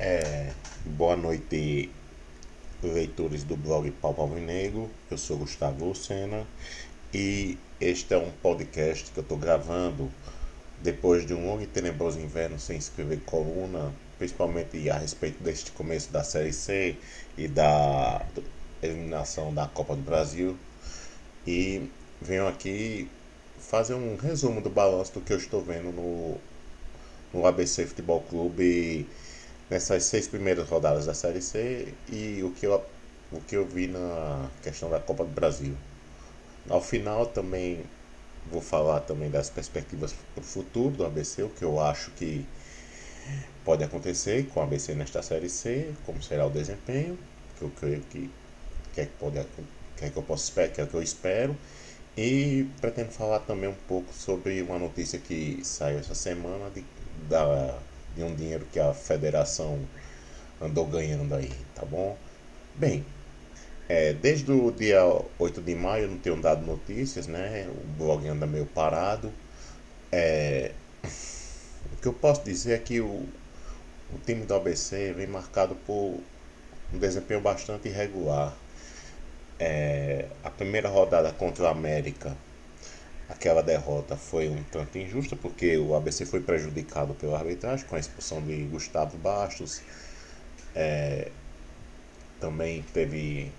É, boa noite, leitores do blog Palpa Negro. Eu sou Gustavo Lucena e este é um podcast que eu estou gravando depois de um longo e tenebroso inverno sem escrever coluna, principalmente a respeito deste começo da Série C e da eliminação da Copa do Brasil. E venho aqui fazer um resumo do balanço do que eu estou vendo no, no ABC Futebol Clube nessas seis primeiras rodadas da Série C e o que eu, o que eu vi na questão da Copa do Brasil. Ao final também vou falar também das perspectivas para o futuro do ABC, o que eu acho que pode acontecer com o ABC nesta Série C, como será o desempenho, que eu creio que, que, é que, pode, que, é que eu posso esperar, que é que eu espero. E pretendo falar também um pouco sobre uma notícia que saiu essa semana de, da de um dinheiro que a federação andou ganhando aí, tá bom? Bem, é, desde o dia 8 de maio eu não tenho dado notícias, né? O blog anda meio parado. É, o que eu posso dizer é que o, o time do ABC vem marcado por um desempenho bastante irregular. É, a primeira rodada contra o América aquela derrota foi um tanto injusta, porque o ABC foi prejudicado pela arbitragem com a expulsão de Gustavo Bastos. É, também teve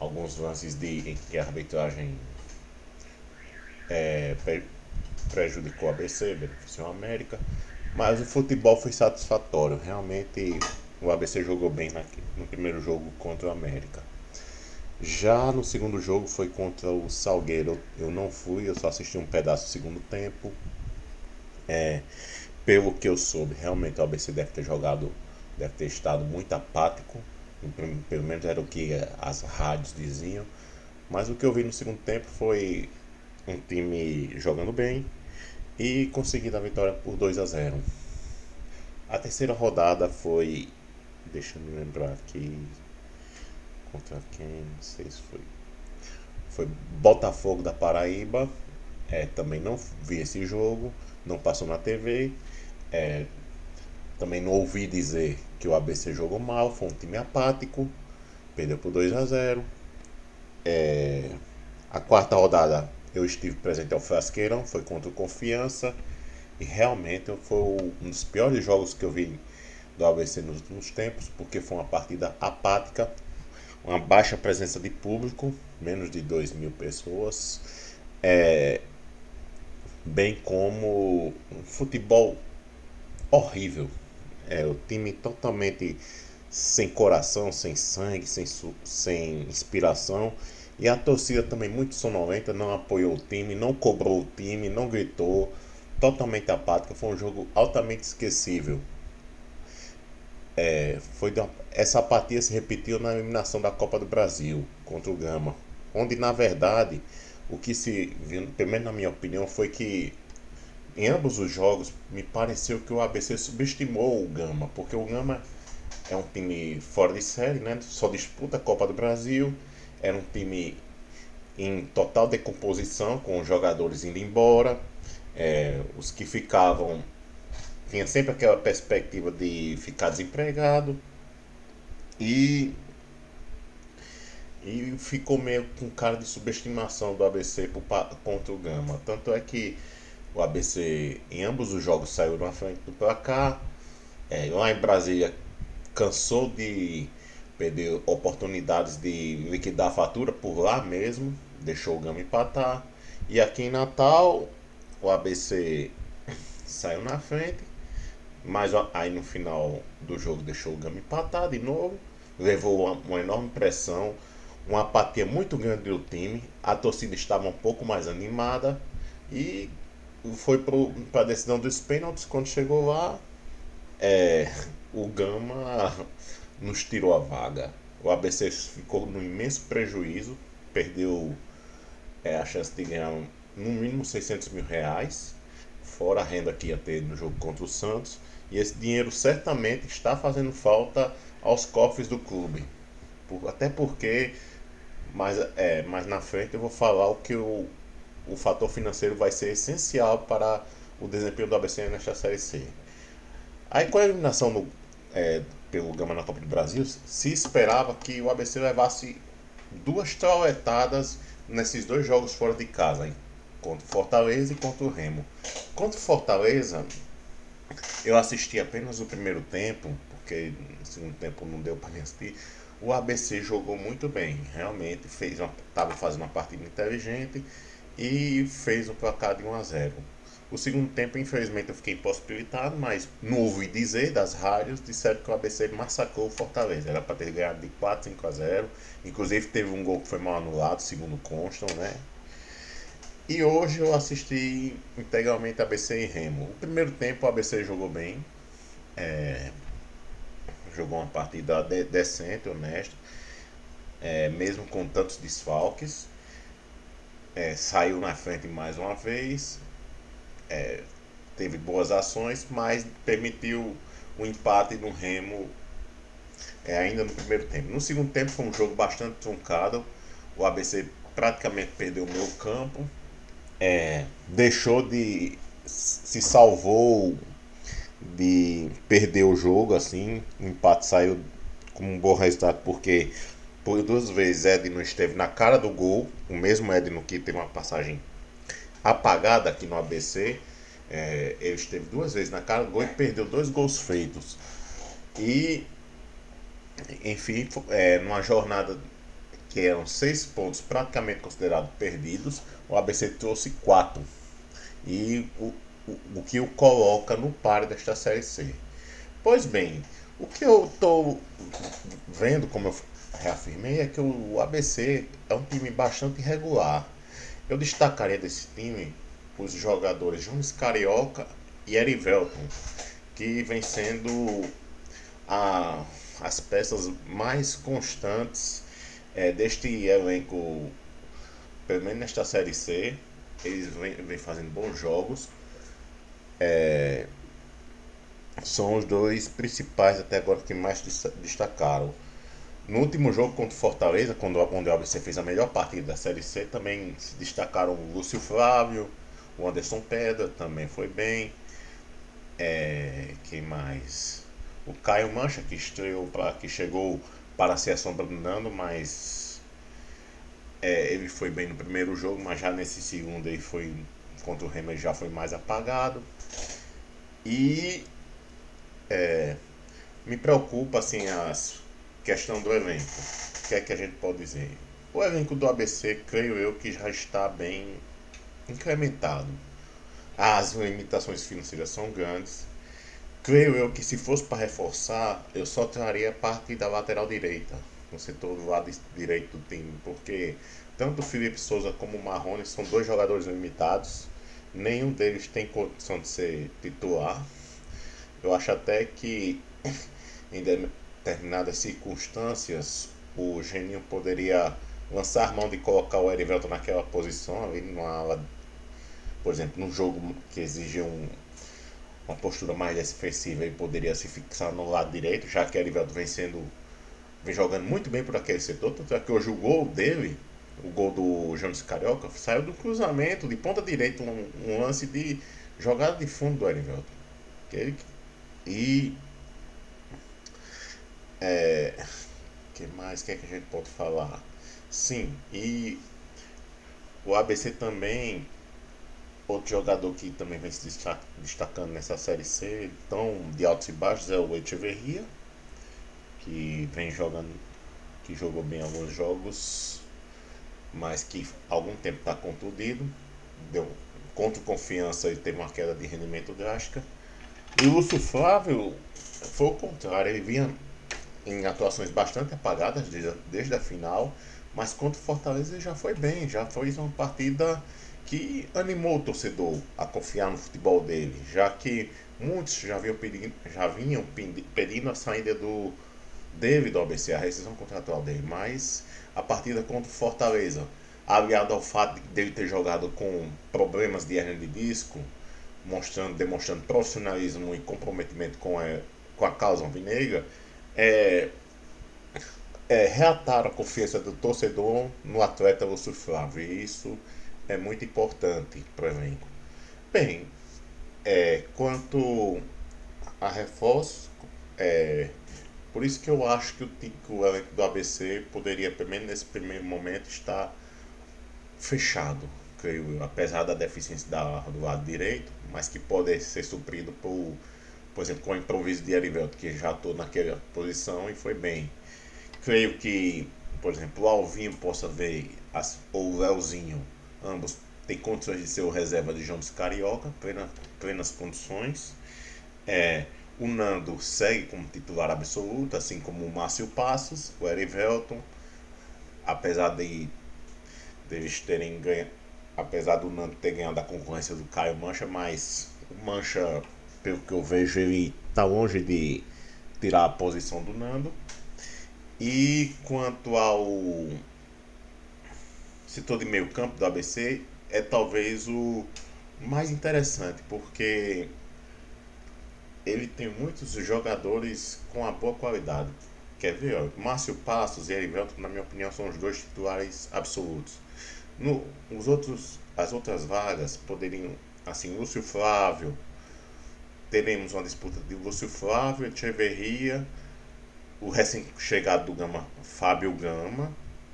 alguns lances de, em que a arbitragem é, prejudicou o ABC, beneficiou a América. Mas o futebol foi satisfatório. Realmente o ABC jogou bem na, no primeiro jogo contra o América. Já no segundo jogo foi contra o Salgueiro. Eu não fui, eu só assisti um pedaço do segundo tempo. É, pelo que eu soube, realmente o ABC deve ter jogado, deve ter estado muito apático. Pelo menos era o que as rádios diziam. Mas o que eu vi no segundo tempo foi um time jogando bem e conseguindo a vitória por 2 a 0. A terceira rodada foi, deixa eu me lembrar aqui, contra quem? Não sei se foi. Foi Botafogo da Paraíba. É, também não vi esse jogo, não passou na TV. É, também não ouvi dizer que o ABC jogou mal, foi um time apático, perdeu por 2 a 0. É, a quarta rodada eu estive presente ao Frasqueirão, foi contra o Confiança e realmente foi um dos piores jogos que eu vi do ABC nos últimos tempos, porque foi uma partida apática, uma baixa presença de público, menos de 2 mil pessoas, é, bem como um futebol horrível. É, o time totalmente sem coração, sem sangue, sem, sem inspiração. E a torcida também muito sonolenta, não apoiou o time, não cobrou o time, não gritou, totalmente apática. Foi um jogo altamente esquecível. É, foi uma, essa apatia se repetiu na eliminação da Copa do Brasil contra o Gama, onde na verdade o que se viu, pelo menos na minha opinião, foi que em ambos os jogos me pareceu que o ABC subestimou o Gama, porque o Gama é um time fora de série, né? Só disputa a Copa do Brasil, era um time em total decomposição, com os jogadores indo embora, é, os que ficavam tinha sempre aquela perspectiva de ficar desempregado e e ficou meio com cara de subestimação do ABC contra o Gama. Tanto é que o ABC em ambos os jogos saiu na frente do placar. É, lá em Brasília cansou de perder oportunidades de liquidar a fatura por lá mesmo, deixou o Gama empatar. E aqui em Natal, o ABC saiu na frente mas aí no final do jogo deixou o Gama empatar de novo. Levou uma, uma enorme pressão, uma apatia muito grande do time. A torcida estava um pouco mais animada e foi para a decisão dos pênaltis. Quando chegou lá, é, o Gama nos tirou a vaga. O ABC ficou no imenso prejuízo, perdeu é, a chance de ganhar no mínimo 600 mil reais, fora a renda que ia ter no jogo contra o Santos. E esse dinheiro certamente está fazendo falta aos cofres do clube. Por, até porque mais, é, mais na frente eu vou falar o que o, o fator financeiro vai ser essencial para o desempenho do ABC nesta Série C. Aí com a eliminação no, é, pelo Gama na Copa do Brasil, se esperava que o ABC levasse duas troletadas nesses dois jogos fora de casa, hein? contra o Fortaleza e contra o Remo. Contra o Fortaleza, eu assisti apenas o primeiro tempo, porque no segundo tempo não deu para me assistir. O ABC jogou muito bem, realmente fez estava fazendo uma partida inteligente e fez um placar de 1 a 0. O segundo tempo, infelizmente, eu fiquei impossibilitado, mas no ouvi dizer das rádios, disseram que o ABC massacrou o Fortaleza. Era para ter ganhado de 4, 5 a 0. Inclusive teve um gol que foi mal anulado, segundo constam, né? E hoje eu assisti integralmente ABC e Remo. O primeiro tempo o ABC jogou bem. É, jogou uma partida de, decente, honesta. É, mesmo com tantos desfalques. É, saiu na frente mais uma vez. É, teve boas ações, mas permitiu o um empate no Remo é, ainda no primeiro tempo. No segundo tempo foi um jogo bastante truncado. O ABC praticamente perdeu o meu campo é, deixou de. se salvou de perder o jogo, assim. O empate saiu com um bom resultado, porque por duas vezes Edno esteve na cara do gol, o mesmo Edno que teve uma passagem apagada aqui no ABC. É, ele esteve duas vezes na cara do gol e perdeu dois gols feitos. E, enfim, é, numa jornada que eram seis pontos praticamente considerados perdidos, o ABC trouxe quatro. E o, o, o que o coloca no par desta Série C. Pois bem, o que eu estou vendo, como eu reafirmei, é que o ABC é um time bastante irregular. Eu destacaria desse time os jogadores Jones Carioca e Erivelton, que vem sendo a, as peças mais constantes é, deste elenco pelo menos nesta série C, eles vêm, vêm fazendo bons jogos. É, são os dois principais até agora que mais destacaram. No último jogo contra o Fortaleza, quando, onde o ABC fez a melhor partida da Série C, também se destacaram o Lúcio Flávio, o Anderson Pedra também foi bem. É, quem mais? O Caio Mancha, que estreou para que chegou para ser assombrando, mas é, ele foi bem no primeiro jogo, mas já nesse segundo ele foi contra o Remo já foi mais apagado. E é, me preocupa assim a questão do elenco. O que é que a gente pode dizer? O elenco do ABC, creio eu, que já está bem incrementado. As limitações financeiras são grandes. Creio eu que se fosse para reforçar, eu só traria parte da lateral direita no setor do lado direito do time, porque tanto o Felipe Souza como o Marrone são dois jogadores limitados, nenhum deles tem condição de ser titular. Eu acho até que em determinadas circunstâncias o Geninho poderia lançar mão de colocar o Erivelton naquela posição ali numa ala, por exemplo, num jogo que exige um, uma postura mais defensiva, ele poderia se fixar no lado direito, já que o Erivelton vem sendo vem jogando muito bem por aquele setor, tanto é que hoje o gol dele, o gol do Jones Carioca, saiu do cruzamento de ponta direita, um, um lance de jogada de fundo do Erivelton. E é, que mais que é que a gente pode falar? Sim, e o ABC também outro jogador que também vem se destacando nessa série C, tão de altos e baixos é o Echeverria que vem jogando, que jogou bem alguns jogos, mas que há algum tempo está contundido, deu contra confiança e teve uma queda de rendimento drástica. E o Lúcio Flávio foi o contrário, ele vinha em atuações bastante apagadas desde desde a final, mas contra o Fortaleza ele já foi bem, já foi uma partida que animou o torcedor a confiar no futebol dele, já que muitos já vinham pedindo, já vinham pedindo a saída do ao ABC, a rescisão contratual dele, mas a partida contra o Fortaleza, aliado ao fato de ele ter jogado com problemas de hernia de disco, mostrando, demonstrando profissionalismo e comprometimento com a, com a causa alvinegra, é, é, reatar a confiança do torcedor no atleta Lúcio Flávio. E isso é muito importante para o elenco. Bem, é, quanto a reforço, É, por isso que eu acho que o, o elenco do ABC poderia, pelo menos nesse primeiro momento, estar fechado, creio eu, apesar da deficiência da, do lado direito, mas que pode ser suprido por, por exemplo, com o improviso de Erivelto, que já estou naquela posição e foi bem. Creio que, por exemplo, o Alvinho possa ver, as, ou o Leozinho, ambos têm condições de ser o reserva de Jones Carioca, plena, plenas condições. É, o Nando segue como titular absoluto, assim como o Márcio Passos, o Erivelton, apesar de deles terem ganho, apesar do Nando ter ganhado a concorrência do Caio Mancha, mas o Mancha, pelo que eu vejo, ele está longe de tirar a posição do Nando. E quanto ao setor de meio campo do ABC, é talvez o mais interessante, porque ele tem muitos jogadores com a boa qualidade. Quer ver? Ó, Márcio Passos e Erivelto, na minha opinião, são os dois titulares absolutos. No, os outros, as outras vagas poderiam, assim, Lúcio Flávio, teremos uma disputa de Lúcio Flávio, Echeverria, o recém-chegado do Gama, Fábio Gama,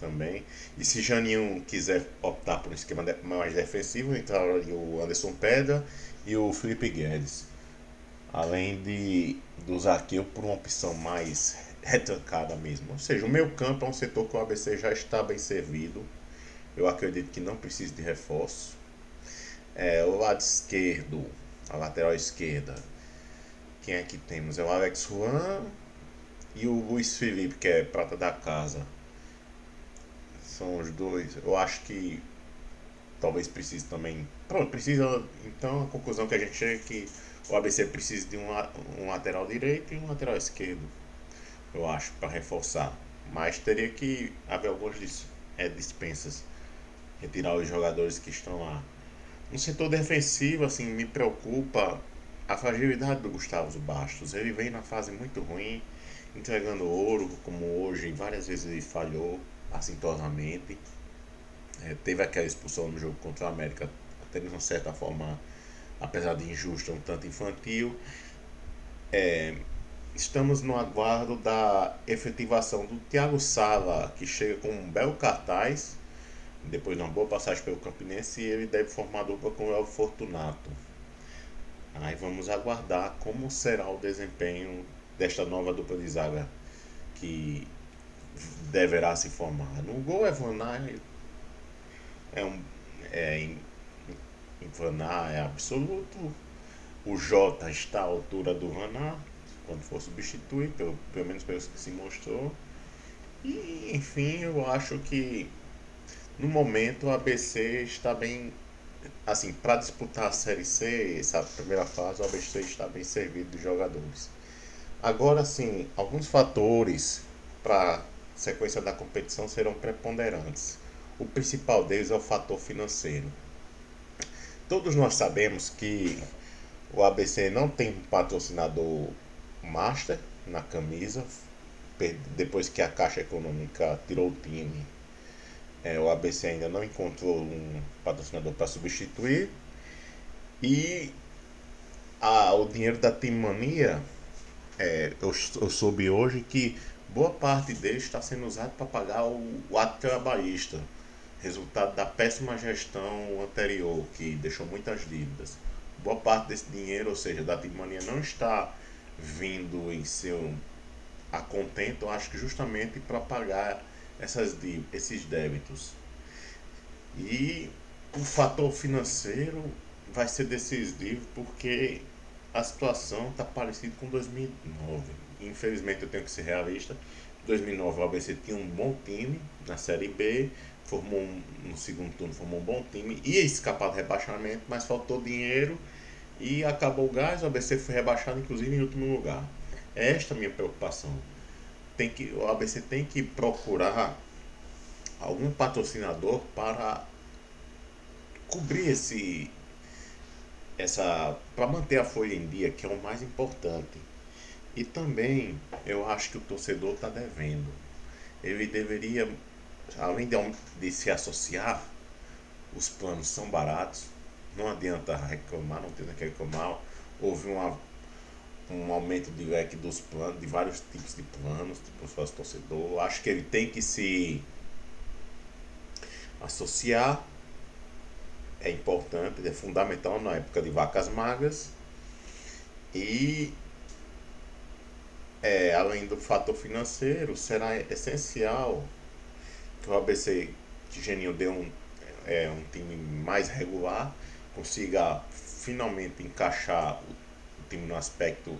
também. E se Janinho quiser optar por um esquema mais defensivo, entraria o Anderson Pedra e o Felipe Guedes além de do Zaqueu por uma opção mais retrancada mesmo. Ou seja, o meu campo é um setor que o ABC já está bem servido. Eu acredito que não precisa de reforço. É, o lado esquerdo, a lateral esquerda, quem é que temos? É o Alex Juan e o Luiz Felipe, que é prata da casa. São os dois. Eu acho que talvez precise também. Pronto, precisa. Então a conclusão que a gente chega é que o ABC precisa de um, um lateral direito e um lateral esquerdo, eu acho, para reforçar. Mas teria que haver algumas dis, é, dispensas, retirar os jogadores que estão lá. No setor defensivo, assim, me preocupa a fragilidade do Gustavo Bastos. Ele vem na fase muito ruim, entregando ouro, como hoje, várias vezes ele falhou assintosamente. É, teve aquela expulsão no jogo contra o América, até de uma certa forma apesar de injusto, um tanto infantil. É, estamos no aguardo da efetivação do Thiago Sala, que chega com um belo cartaz, depois de uma boa passagem pelo Campinense, e ele deve formar dupla com o El Fortunato. Aí vamos aguardar como será o desempenho desta nova dupla de zaga que deverá se formar. No gol, Evanay é um é, Vanar é absoluto. O J está à altura do Vanar, quando for substituir, pelo, pelo menos pelo que se mostrou. E, enfim, eu acho que no momento o ABC está bem. Assim, para disputar a Série C, essa primeira fase, o ABC está bem servido de jogadores. Agora sim, alguns fatores para a sequência da competição serão preponderantes. O principal deles é o fator financeiro. Todos nós sabemos que o ABC não tem patrocinador master na camisa. Depois que a Caixa Econômica tirou o time, é, o ABC ainda não encontrou um patrocinador para substituir. E a, o dinheiro da Team Mania, é, eu, eu soube hoje que boa parte dele está sendo usado para pagar o, o ato trabalhista resultado da péssima gestão anterior, que deixou muitas dívidas. Boa parte desse dinheiro, ou seja, da Timania não está vindo em seu a contento, acho que justamente para pagar essas esses débitos. E o fator financeiro vai ser decisivo porque a situação está parecida com 2009. Infelizmente eu tenho que ser realista. 2009 o ABC tinha um bom time na Série B, formou um, no segundo turno formou um bom time, ia escapar do rebaixamento, mas faltou dinheiro e acabou o gás, o ABC foi rebaixado inclusive em último lugar. É esta a minha preocupação. Tem que, o ABC tem que procurar algum patrocinador para cobrir esse essa para manter a folha em dia, que é o mais importante. E também eu acho que o torcedor está devendo. Ele deveria além de, de se associar, os planos são baratos, não adianta reclamar, não tem que reclamar. Houve uma, um aumento de leque dos planos, de vários tipos de planos, tipo sócio torcedor. Acho que ele tem que se associar. É importante, é fundamental na época de vacas magras. E é, além do fator financeiro, será essencial que o ABC que Geninho dê um, é, um time mais regular, consiga finalmente encaixar o time no aspecto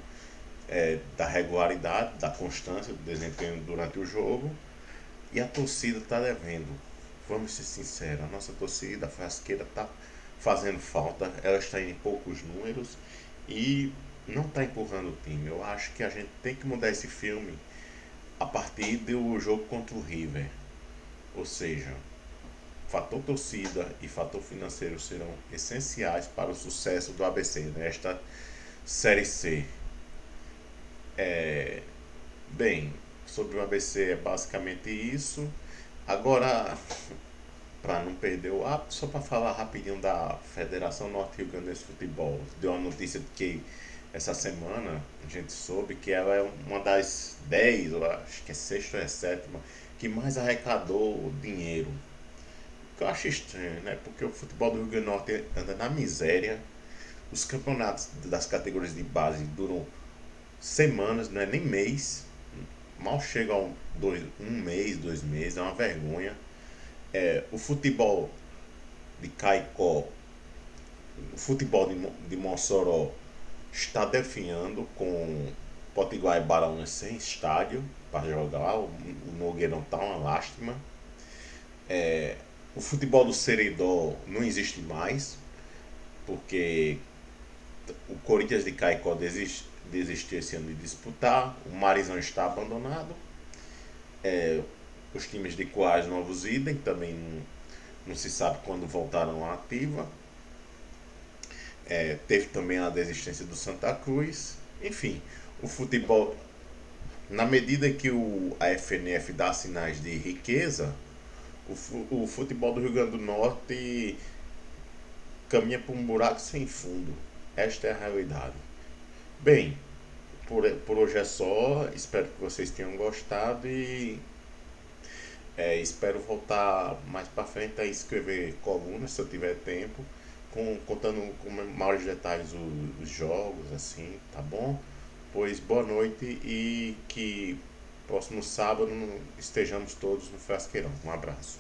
é, da regularidade, da constância do desempenho durante o jogo. E a torcida está devendo. Vamos ser sinceros, a nossa torcida, a Frasqueira, está fazendo falta. Ela está em poucos números e não está empurrando o time. Eu acho que a gente tem que mudar esse filme a partir do jogo contra o River. Ou seja, fator torcida e fator financeiro serão essenciais para o sucesso do ABC nesta Série C. É, bem, sobre o ABC é basicamente isso. Agora, para não perder o hábito, só para falar rapidinho da Federação Norte Rio Grande de Futebol. Deu uma notícia de que essa semana a gente soube que ela é uma das 10, ou acho que é sexta ou é sétima, que mais arrecadou dinheiro. O que eu acho estranho, né? Porque o futebol do Rio Grande do Norte anda na miséria. Os campeonatos das categorias de base duram semanas, não é nem mês. Mal chega a um, dois, um mês, dois meses, é uma vergonha. É, o futebol de Caicó, o futebol de, de Mossoró está definhando com Potiguar e Barão sem estádio para jogar. O, Nogueirão está uma lástima. É, o futebol do Seridó não existe mais, porque o Corinthians de Caicó desist, desistiu esse ano de disputar, o Marizão está abandonado, é, os times de Coais Novos Idem também não, não se sabe quando voltaram à ativa. É, teve também a desistência do Santa Cruz. Enfim, o futebol, na medida que o, a FNF dá sinais de riqueza, o, o futebol do Rio Grande do Norte caminha para um buraco sem fundo. Esta é a realidade. Bem, por, por hoje é só. Espero que vocês tenham gostado e é, espero voltar mais para frente a escrever colunas se eu tiver tempo com, contando com maiores detalhes os, os jogos, assim, tá bom? Pois boa noite e que próximo sábado estejamos todos no Frasqueirão. Um abraço.